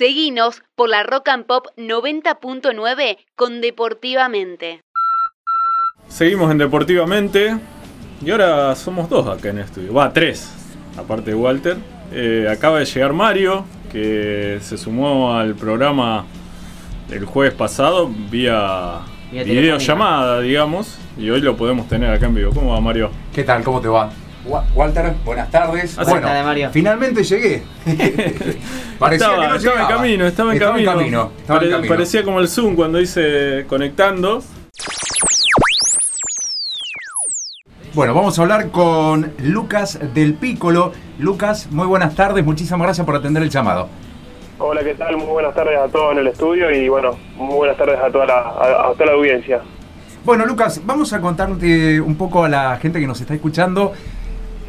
Seguinos por la Rock and Pop 90.9 con Deportivamente. Seguimos en Deportivamente y ahora somos dos acá en el estudio. Va, tres, aparte de Walter. Eh, acaba de llegar Mario, que se sumó al programa el jueves pasado vía, Vía videollamada, digamos, y hoy lo podemos tener acá en vivo. ¿Cómo va Mario? ¿Qué tal? ¿Cómo te va? Wa- Walter, buenas tardes. Tardes, Mario. finalmente llegué. Parecía estaba, que no estaba en camino, estaba en Estaba camino. estaba en Pare- camino. Parecía como el Zoom cuando dice conectando. Bueno, vamos a hablar con Lucas del Pícolo. Lucas, muy buenas tardes, muchísimas gracias por atender el llamado. Hola, ¿qué tal? Muy buenas tardes a todos en el estudio y bueno, muy buenas tardes a toda la, a, a toda la audiencia. Bueno, Lucas, vamos a contarte un poco a la gente que nos está escuchando.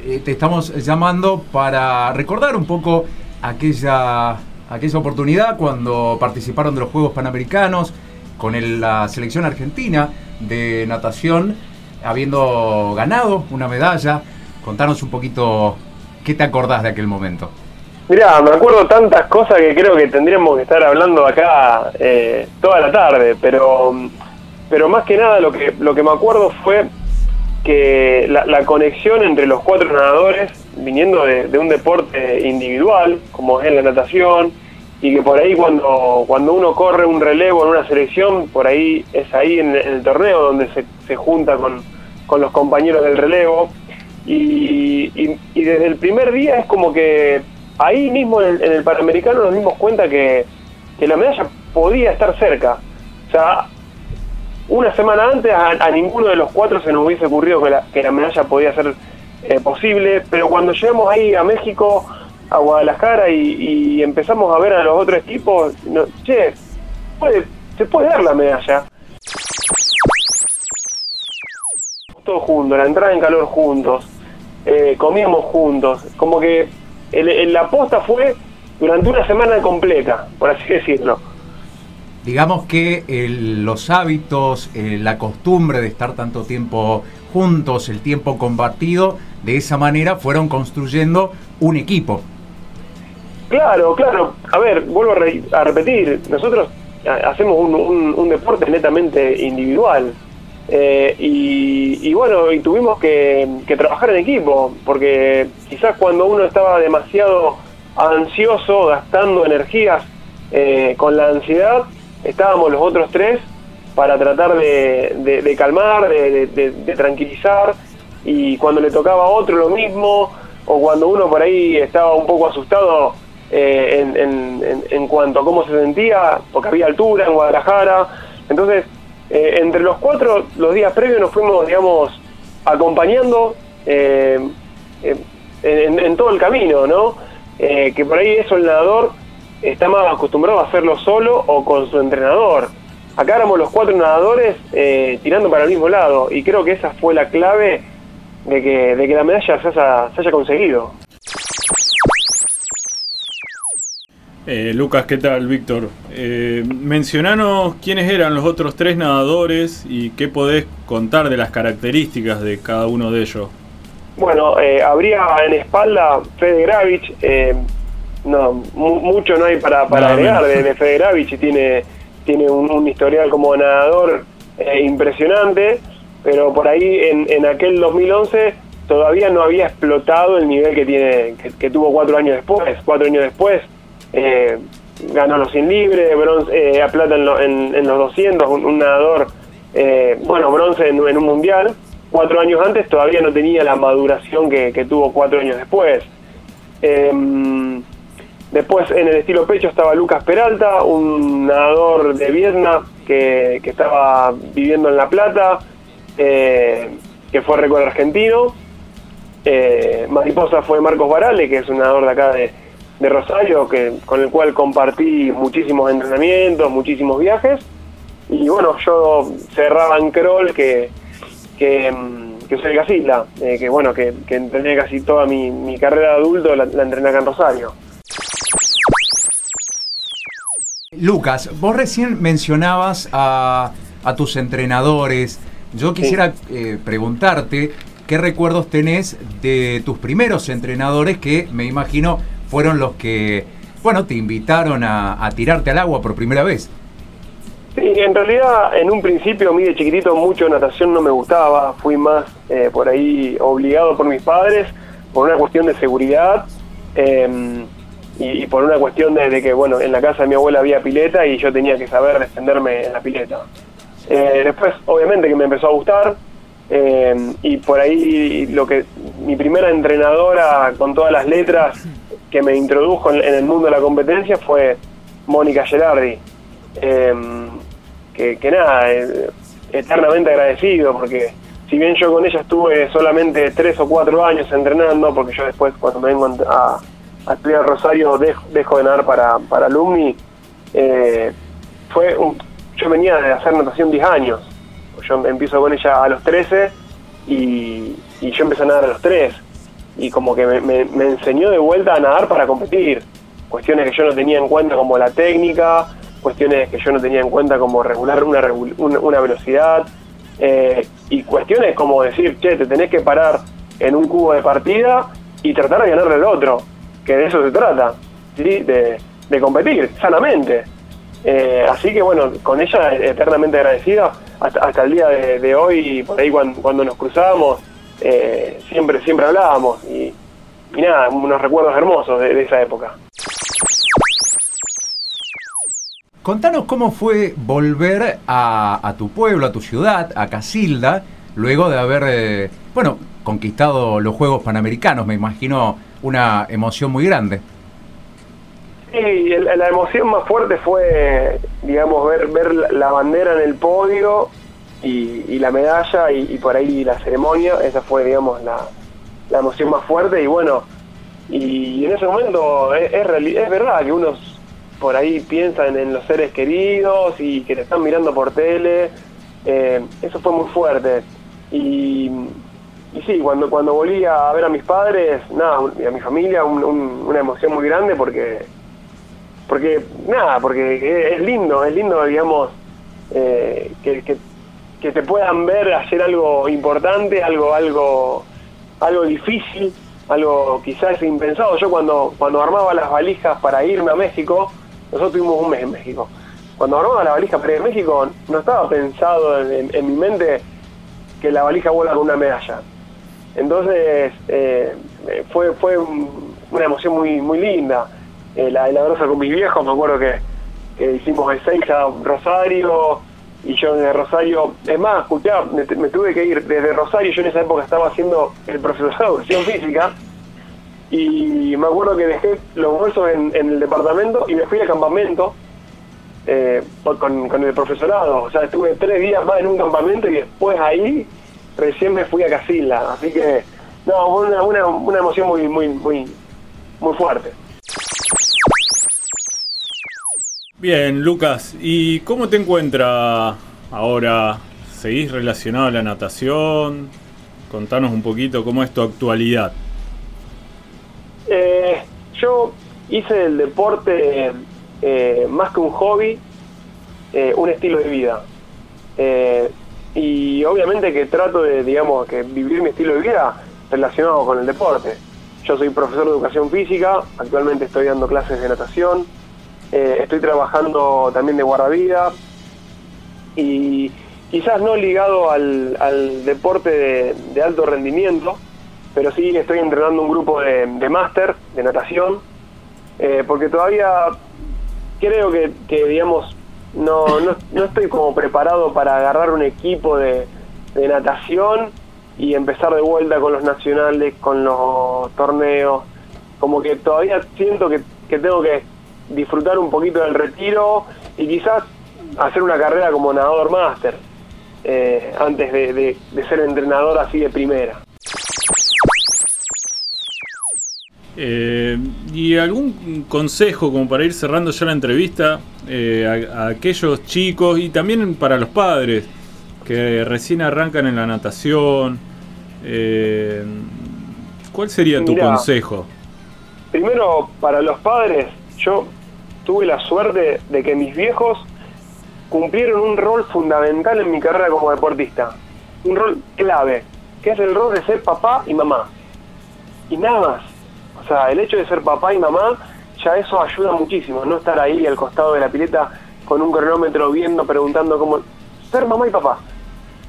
Eh, te estamos llamando para recordar un poco aquella, aquella oportunidad cuando participaron de los Juegos Panamericanos con la selección argentina de natación, habiendo ganado una medalla. Contanos un poquito qué te acordás de aquel momento. Mirá, me acuerdo tantas cosas que creo que tendríamos que estar hablando acá eh, toda la tarde, pero, pero más que nada lo que, lo que me acuerdo fue que la, la conexión entre los cuatro nadadores, viniendo de, un deporte individual, como es la natación, y que por ahí cuando, cuando uno corre un relevo en una selección, por ahí es ahí en, en el torneo donde se, se junta con, con los compañeros del relevo. Y, y- y desde el primer día es como que ahí mismo en el, en el Panamericano nos dimos cuenta que, que la medalla podía estar cerca. O sea, una semana antes a, ninguno de los cuatro se nos hubiese ocurrido que la, que la medalla podía ser eh, posible, pero cuando llegamos ahí a México, a Guadalajara y, empezamos a ver a los otros equipos, no, che, puede- se puede dar la medalla. Todos juntos, la entrada en calor juntos, eh, comíamos juntos, como que el- la posta fue durante una semana completa, por así decirlo. Digamos que el- los hábitos, eh, la costumbre de estar tanto tiempo juntos, el tiempo compartido, de esa manera fueron construyendo un equipo. Claro, claro. A ver, vuelvo a, re- a repetir, nosotros ha- hacemos un, deporte netamente individual. Eh, y, y bueno, y tuvimos que, que trabajar en equipo, porque quizás cuando uno estaba demasiado ansioso, gastando energías eh, con la ansiedad, estábamos los otros tres para tratar de, calmar, de, tranquilizar, y cuando le tocaba a otro lo mismo, o cuando uno por ahí estaba un poco asustado eh, en, cuanto a cómo se sentía, porque había altura en Guadalajara, entonces eh, entre los cuatro, los días previos nos fuimos, digamos, acompañando eh, eh, en, en todo el camino, ¿no? Que por ahí eso el nadador está más acostumbrado a hacerlo solo o con su entrenador. Acá éramos los cuatro nadadores eh, tirando para el mismo lado y creo que esa fue la clave de que, de que la medalla se haya, se haya conseguido. Eh, Lucas, ¿qué tal, Víctor? Eh, mencionanos quiénes eran los otros tres nadadores y qué podés contar de las características de cada uno de ellos. Bueno, eh, habría en espalda Fede Gravich, no, mu- mucho no hay para, para agregar de, de Fede Gravich, tiene, tiene un, un historial como nadador eh, impresionante, pero por ahí en, en aquel 2011 todavía no había explotado el nivel que tiene que, que tuvo cuatro años después. Cuatro años después eh, ganó los 100 libres, bronce, eh, a plata en, lo- en- en los 200, un, un nadador, eh, bueno, bronce en, en un mundial. Cuatro años antes todavía no tenía la maduración que, que tuvo cuatro años después. Em, después en el estilo pecho estaba Lucas Peralta, un nadador de Vietnam que, estaba viviendo en La Plata, eh, que fue récord argentino. Eh, mariposa fue Marcos Barale, que es un nadador de acá de, de Rosario, que, con el cual compartí muchísimos entrenamientos, muchísimos viajes. Y bueno, yo cerraba en crawl, que, que, mm, soy Casilla, eh, que bueno, que, que entrené casi toda mi, mi carrera de adulto, la, la entrené acá en Rosario. Lucas, vos recién mencionabas a, a tus entrenadores. Yo quisiera eh, preguntarte qué recuerdos tenés de tus primeros entrenadores que me imagino fueron los que bueno, te invitaron a, tirarte al agua por primera vez. Sí, en realidad en un principio a mí de chiquitito mucho natación no me gustaba, fui más eh, por ahí obligado por mis padres, por una cuestión de seguridad em, y, por una cuestión de, que, bueno, en la casa de mi abuela había pileta y yo tenía que saber defenderme en la pileta. Eh, después, obviamente que me empezó a gustar, em, y por ahí lo que mi primera entrenadora con todas las letras que me introdujo en, el mundo de la competencia fue Mónica Gerardi. Em, que, nada, eh, eternamente agradecido porque si bien yo con ella estuve solamente tres o cuatro años entrenando, porque yo después cuando me vengo a, estudiar Rosario dejo, de nadar para, para alumni, eh, fue yo venía de hacer natación 10 años. Yo empiezo con ella a los 13 y, y yo empecé a nadar a los 3 y como que me, enseñó de vuelta a nadar para competir. Cuestiones que yo no tenía en cuenta como la técnica, cuestiones que yo no tenía en cuenta como regular una, una, velocidad, eh, y cuestiones como decir, che, te tenés que parar en un cubo de partida y tratar de ganarle al otro, que de eso se trata, ¿sí? de, competir sanamente. Eh, así que bueno, con ella eternamente agradecida hasta, el día de, hoy, por ahí cuando, nos cruzábamos, eh, siempre, siempre hablábamos y, nada, unos recuerdos hermosos de, esa época. Contanos cómo fue volver a, tu pueblo, a tu ciudad, a Casilda, luego de haber, eh, bueno, conquistado los Juegos Panamericanos. Me imagino una emoción muy grande. Sí, la emoción más fuerte fue, digamos, ver, ver la bandera en el podio y, la medalla y, por ahí la ceremonia, esa fue, digamos, la, emoción más fuerte y bueno, y en ese momento es, es, verdad que uno por ahí piensa en, los seres queridos y que te están mirando por tele, eh, eso fue muy fuerte. Y, y sí, cuando, cuando volví a ver a mis padres, nada, y a mi familia, una emoción muy grande porque, porque nada, porque es lindo, es lindo, digamos, eh, que, que que te puedan ver hacer algo importante, algo, algo, algo difícil, algo quizás impensado. Yo cuando, cuando armaba las valijas para irme a México, nosotros tuvimos un mes en México. Cuando armaba la valija para ir a México, no estaba pensado en, mi mente que la valija vuela con una medalla. Entonces eh, fue, fue una emoción muy, muy linda. Eh, la, la con mis viejos, me acuerdo que, que hicimos el 6 a Rosario, y yo desde Rosario, es más, escuchá, me, tuve que ir desde Rosario, yo en esa época estaba haciendo el profesorado de educación física, y me acuerdo que dejé los bolsos en, el departamento y me fui al campamento eh, con, el profesorado, o sea, estuve tres días más en un campamento y después ahí recién me fui a Casilla, así que, no, una, una, una emoción muy, muy, muy, muy fuerte. Bien, Lucas, ¿y cómo te encuentra ahora? ¿Seguís relacionado a la natación? Contanos un poquito cómo es tu actualidad. Eh, yo hice el deporte eh, más que un hobby, eh, un estilo de vida. Y obviamente que trato de, digamos, que vivir mi estilo de vida relacionado con el deporte. Yo soy profesor de educación física, actualmente estoy dando clases de natación, eh, estoy trabajando también de guardavida y quizás no ligado al, deporte de, alto rendimiento, pero sí estoy entrenando un grupo de, máster de natación, eh, porque todavía creo que, digamos, no, no, estoy como preparado para agarrar un equipo de, natación y empezar de vuelta con los nacionales, con los torneos. Como que todavía siento que tengo que disfrutar un poquito del retiro y quizás hacer una carrera como nadador máster eh, antes de, ser entrenador así de primera. Eh, ¿Y algún consejo como para ir cerrando ya la entrevista eh, a, aquellos chicos y también para los padres que recién arrancan en la natación? ¿Cuál sería tu consejo? Primero, para los padres, yo tuve la suerte de que mis viejos cumplieron un rol fundamental en mi carrera como deportista. Un rol clave, que es el rol de ser papá y mamá. Y nada más. O sea, el hecho de ser papá y mamá ya eso ayuda muchísimo, no estar ahí al costado de la pileta con un cronómetro viendo, preguntando cómo ser mamá y papá.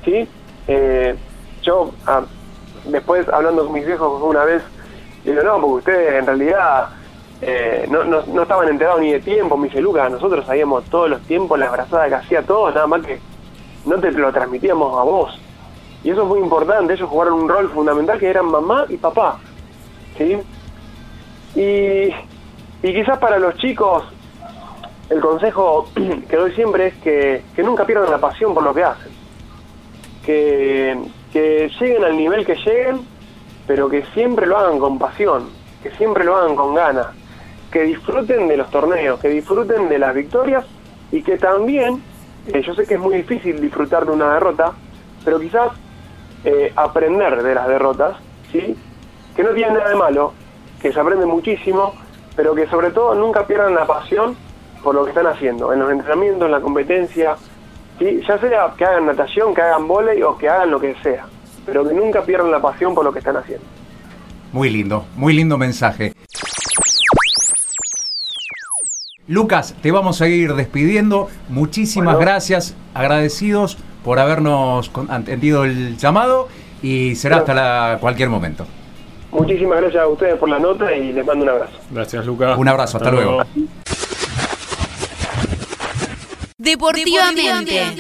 ¿Sí? Eh, yo, ah, después hablando con mis viejos una vez, digo, no, porque ustedes en realidad eh, no, no, no estaban enterados ni de tiempo, me dice Lucas, nosotros sabíamos todos los tiempos, la abrazada que hacía todos, nada más que no te lo transmitíamos a vos. Y eso es muy importante, ellos jugaron un rol fundamental que eran mamá y papá. ¿Sí? Y, y quizás para los chicos, el consejo que doy siempre es que, que nunca pierdan la pasión por lo que hacen. Que, que lleguen al nivel que lleguen, pero que siempre lo hagan con pasión, que siempre lo hagan con ganas, que disfruten de los torneos, que disfruten de las victorias y que también, eh, yo sé que es muy difícil disfrutar de una derrota, pero quizás eh, aprender de las derrotas, ¿sí? que no tiene nada de malo, que se aprende muchísimo, pero que sobre todo nunca pierdan la pasión por lo que están haciendo, en los entrenamientos, en la competencia, ¿sí? ya sea que hagan natación, que hagan volei o que hagan lo que sea, pero que nunca pierdan la pasión por lo que están haciendo. Muy lindo, muy lindo mensaje. Lucas, te vamos a ir despidiendo. Muchísimas Bueno. gracias, agradecidos por habernos atendido el llamado y será hasta la, cualquier momento. Muchísimas gracias a ustedes por la nota y les mando un abrazo. Gracias, Lucas. Un abrazo, hasta luego. Deportivamente.